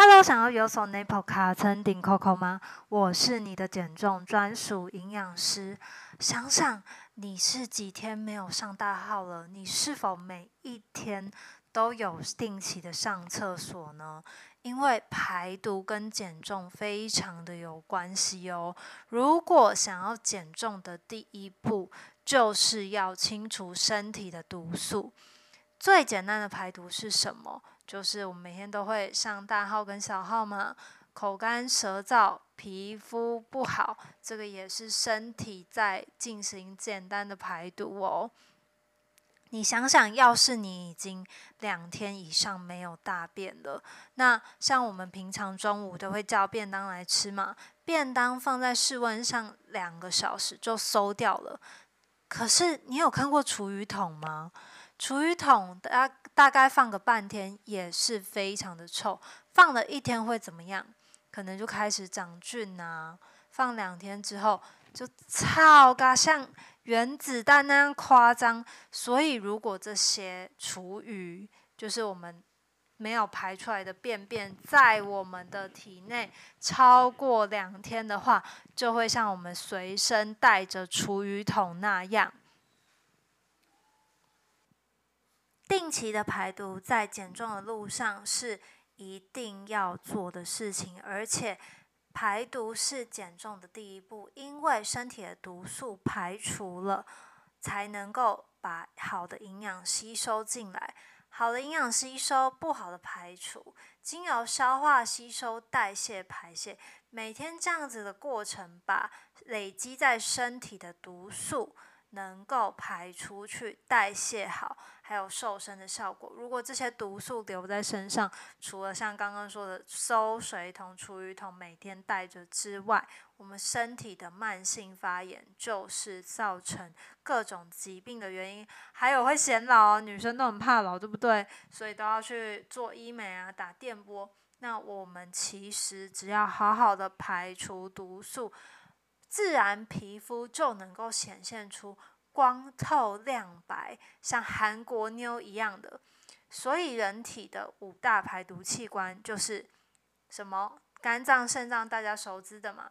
Hello，想要有所 Nipple 卡层顶 Coco 吗？我是你的减重专属营养师。想想你是几天没有上大号了？你是否每一天都有定期的上厕所呢？因为排毒跟减重非常的有关系哦。如果想要减重的第一步，就是要清除身体的毒素。最简单的排毒是什么？就是我们每天都会上大号跟小号嘛，口干舌燥，皮肤不好，这个也是身体在进行简单的排毒哦。你想想，要是你已经两天以上没有大便了，那像我们平常中午都会叫便当来吃嘛，便当放在室温上两个小时就馊掉了。可是你有看过厨余桶吗？厨余桶大大概放个半天也是非常的臭，放了一天会怎么样？可能就开始长菌啊。放两天之后就超嘎像原子弹那样夸张。所以如果这些厨余就是我们没有排出来的便便，在我们的体内超过两天的话，就会像我们随身带着厨余桶那样。定期的排毒在减重的路上是一定要做的事情，而且排毒是减重的第一步，因为身体的毒素排除了，才能够把好的营养吸收进来。好的营养吸收，不好的排除，经由消化、吸收、代谢、排泄，每天这样子的过程，把累积在身体的毒素。能够排出去、代谢好，还有瘦身的效果。如果这些毒素留在身上，除了像刚刚说的收水桶、厨余桶每天带着之外，我们身体的慢性发炎就是造成各种疾病的原因。还有会显老，女生都很怕老，对不对？所以都要去做医美啊，打电波。那我们其实只要好好的排除毒素。自然皮肤就能够显现出光透亮白，像韩国妞一样的。所以人体的五大排毒器官就是什么？肝脏、肾脏，大家熟知的嘛。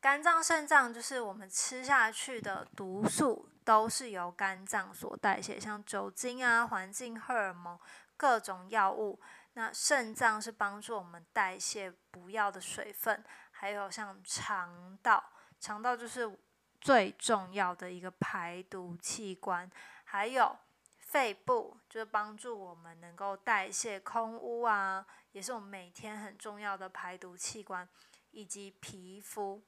肝脏、肾脏就是我们吃下去的毒素都是由肝脏所代谢，像酒精啊、环境荷尔蒙、各种药物。那肾脏是帮助我们代谢不要的水分。还有像肠道，肠道就是最重要的一个排毒器官。还有肺部，就是帮助我们能够代谢空污啊，也是我们每天很重要的排毒器官。以及皮肤，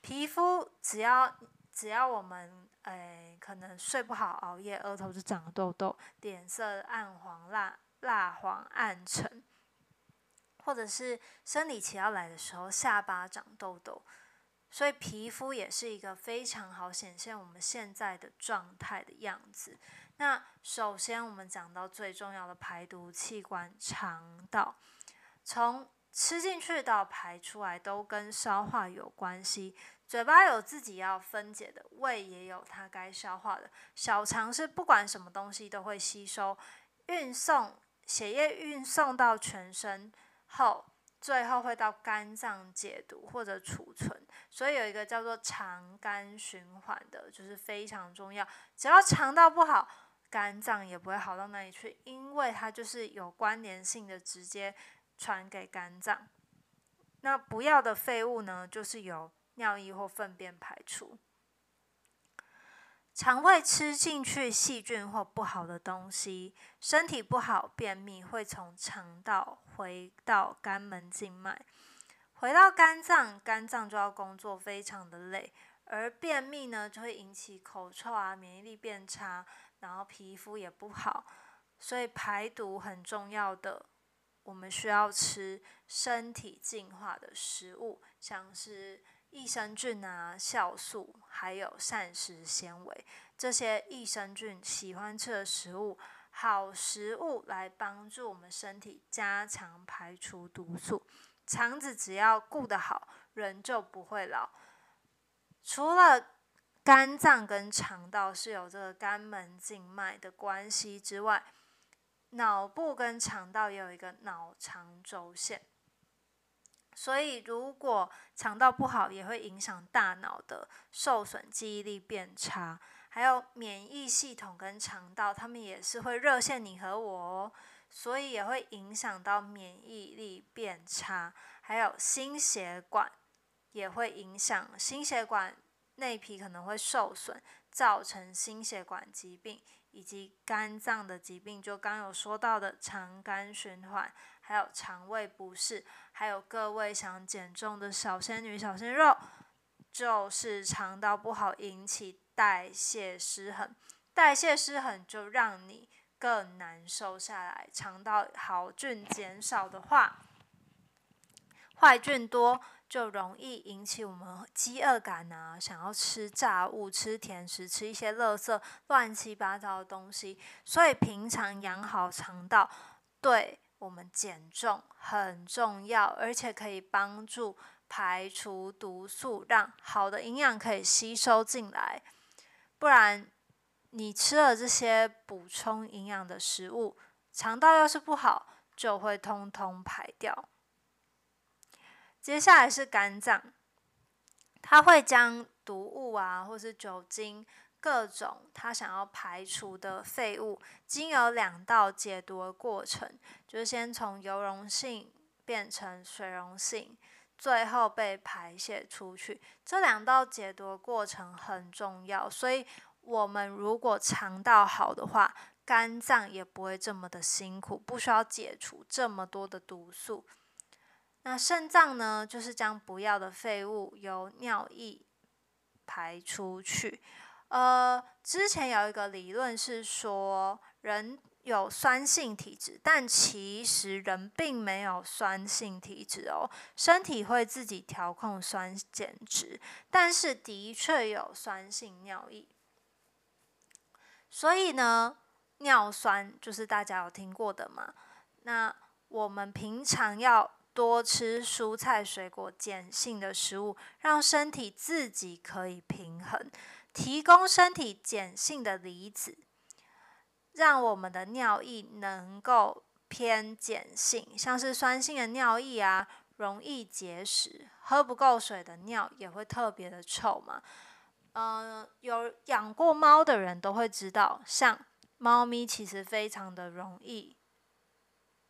皮肤只要只要我们诶可能睡不好、熬夜，额头就长痘痘，脸色暗黄、蜡蜡黄、暗沉。或者是生理期要来的时候，下巴长痘痘，所以皮肤也是一个非常好显现我们现在的状态的样子。那首先我们讲到最重要的排毒器官——肠道，从吃进去到排出来都跟消化有关系。嘴巴有自己要分解的，胃也有它该消化的。小肠是不管什么东西都会吸收，运送血液运送到全身。后最后会到肝脏解毒或者储存，所以有一个叫做肠肝循环的，就是非常重要。只要肠道不好，肝脏也不会好到哪里去，因为它就是有关联性的，直接传给肝脏。那不要的废物呢，就是由尿液或粪便排出。肠胃吃进去细菌或不好的东西，身体不好，便秘会从肠道回到肝门静脉，回到肝脏，肝脏就要工作非常的累，而便秘呢就会引起口臭啊，免疫力变差，然后皮肤也不好，所以排毒很重要的，我们需要吃身体净化的食物，像是。益生菌啊，酵素，还有膳食纤维，这些益生菌喜欢吃的食物，好食物来帮助我们身体加强排除毒素。肠子只要顾得好，人就不会老。除了肝脏跟肠道是有这个肝门静脉的关系之外，脑部跟肠道也有一个脑肠轴线，所以如果肠道不好，也会影响大脑的受损，记忆力变差。还有免疫系统跟肠道，他们也是会热线你和我哦，所以也会影响到免疫力变差。还有心血管也会影响，心血管内皮可能会受损，造成心血管疾病。以及肝脏的疾病，就刚有说到的肠肝循环，还有肠胃不适，还有各位想减重的小仙女、小鲜肉，就是肠道不好引起代谢失衡，代谢失衡就让你更难瘦下来。肠道好菌减少的话，坏菌多。就容易引起我们饥饿感啊，想要吃炸物、吃甜食、吃一些垃圾、乱七八糟的东西。所以平常养好肠道，对我们减重很重要，而且可以帮助排除毒素，让好的营养可以吸收进来。不然，你吃了这些补充营养的食物，肠道要是不好，就会通通排掉。接下来是肝脏，它会将毒物啊，或是酒精，各种它想要排除的废物，经由两道解毒的过程，就是先从油溶性变成水溶性，最后被排泄出去。这两道解毒的过程很重要，所以我们如果肠道好的话，肝脏也不会这么的辛苦，不需要解除这么多的毒素。那肾脏呢，就是将不要的废物由尿液排出去。呃，之前有一个理论是说，人有酸性体质，但其实人并没有酸性体质哦，身体会自己调控酸碱值，但是的确有酸性尿液。所以呢，尿酸就是大家有听过的嘛。那我们平常要多吃蔬菜水果碱性的食物，让身体自己可以平衡，提供身体碱性的离子，让我们的尿液能够偏碱性。像是酸性的尿液啊，容易结石；喝不够水的尿也会特别的臭嘛。嗯、呃，有养过猫的人都会知道，像猫咪其实非常的容易。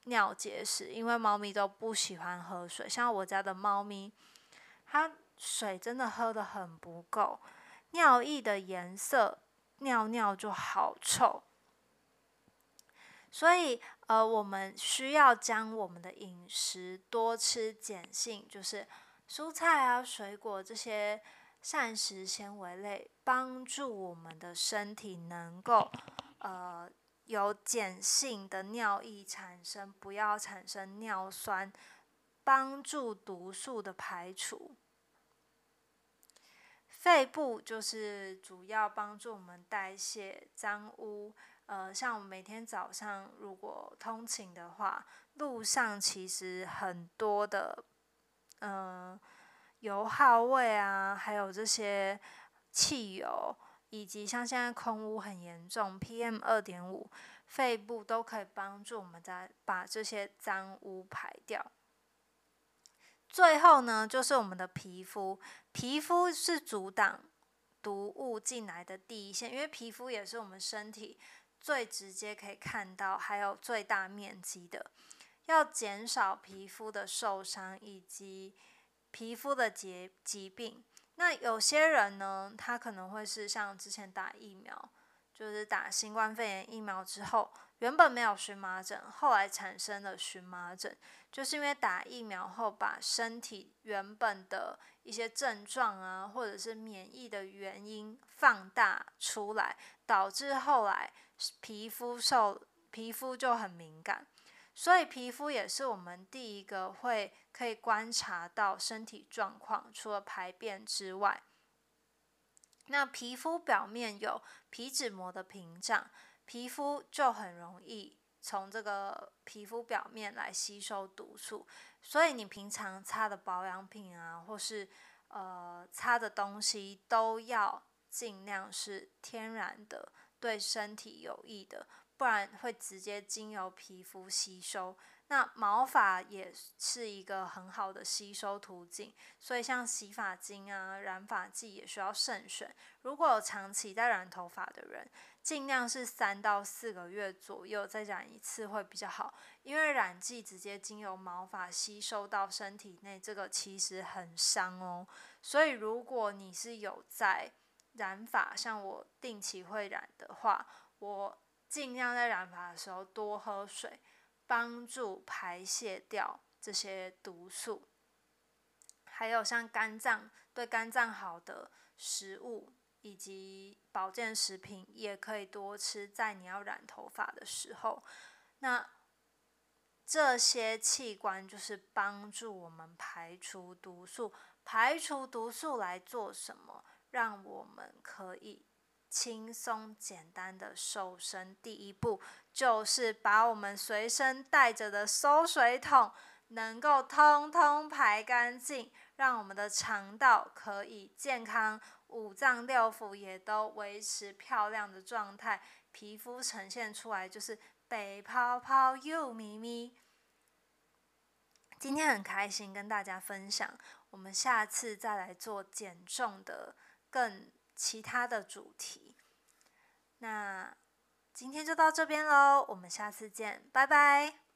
尿结石，因为猫咪都不喜欢喝水。像我家的猫咪，它水真的喝得很不够，尿液的颜色，尿尿就好臭。所以，呃，我们需要将我们的饮食多吃碱性，就是蔬菜啊、水果这些膳食纤维类，帮助我们的身体能够，呃。有碱性的尿液产生，不要产生尿酸，帮助毒素的排除。肺部就是主要帮助我们代谢脏污，呃，像我们每天早上如果通勤的话，路上其实很多的，嗯、油耗味啊，还有这些汽油。以及像现在空污很严重，PM 二点五，肺部都可以帮助我们在把这些脏污排掉。最后呢，就是我们的皮肤，皮肤是阻挡毒物进来的第一线，因为皮肤也是我们身体最直接可以看到，还有最大面积的。要减少皮肤的受伤以及皮肤的疾疾病。那有些人呢，他可能会是像之前打疫苗，就是打新冠肺炎疫苗之后，原本没有荨麻疹，后来产生了荨麻疹，就是因为打疫苗后把身体原本的一些症状啊，或者是免疫的原因放大出来，导致后来皮肤受皮肤就很敏感。所以皮肤也是我们第一个会可以观察到身体状况，除了排便之外，那皮肤表面有皮脂膜的屏障，皮肤就很容易从这个皮肤表面来吸收毒素。所以你平常擦的保养品啊，或是呃擦的东西，都要尽量是天然的，对身体有益的。不然会直接经由皮肤吸收。那毛发也是一个很好的吸收途径，所以像洗发精啊、染发剂也需要慎选。如果有长期在染头发的人，尽量是三到四个月左右再染一次会比较好，因为染剂直接经由毛发吸收到身体内，这个其实很伤哦。所以如果你是有在染发，像我定期会染的话，我尽量在染发的时候多喝水。帮助排泄掉这些毒素，还有像肝脏，对肝脏好的食物以及保健食品也可以多吃，在你要染头发的时候。那这些器官就是帮助我们排除毒素，排除毒素来做什么？让我们可以。轻松简单的瘦身，第一步就是把我们随身带着的馊水桶能够通通排干净，让我们的肠道可以健康，五脏六腑也都维持漂亮的状态，皮肤呈现出来就是白泡泡又咪咪。今天很开心跟大家分享，我们下次再来做减重的更。其他的主题，那今天就到这边喽，我们下次见，拜拜。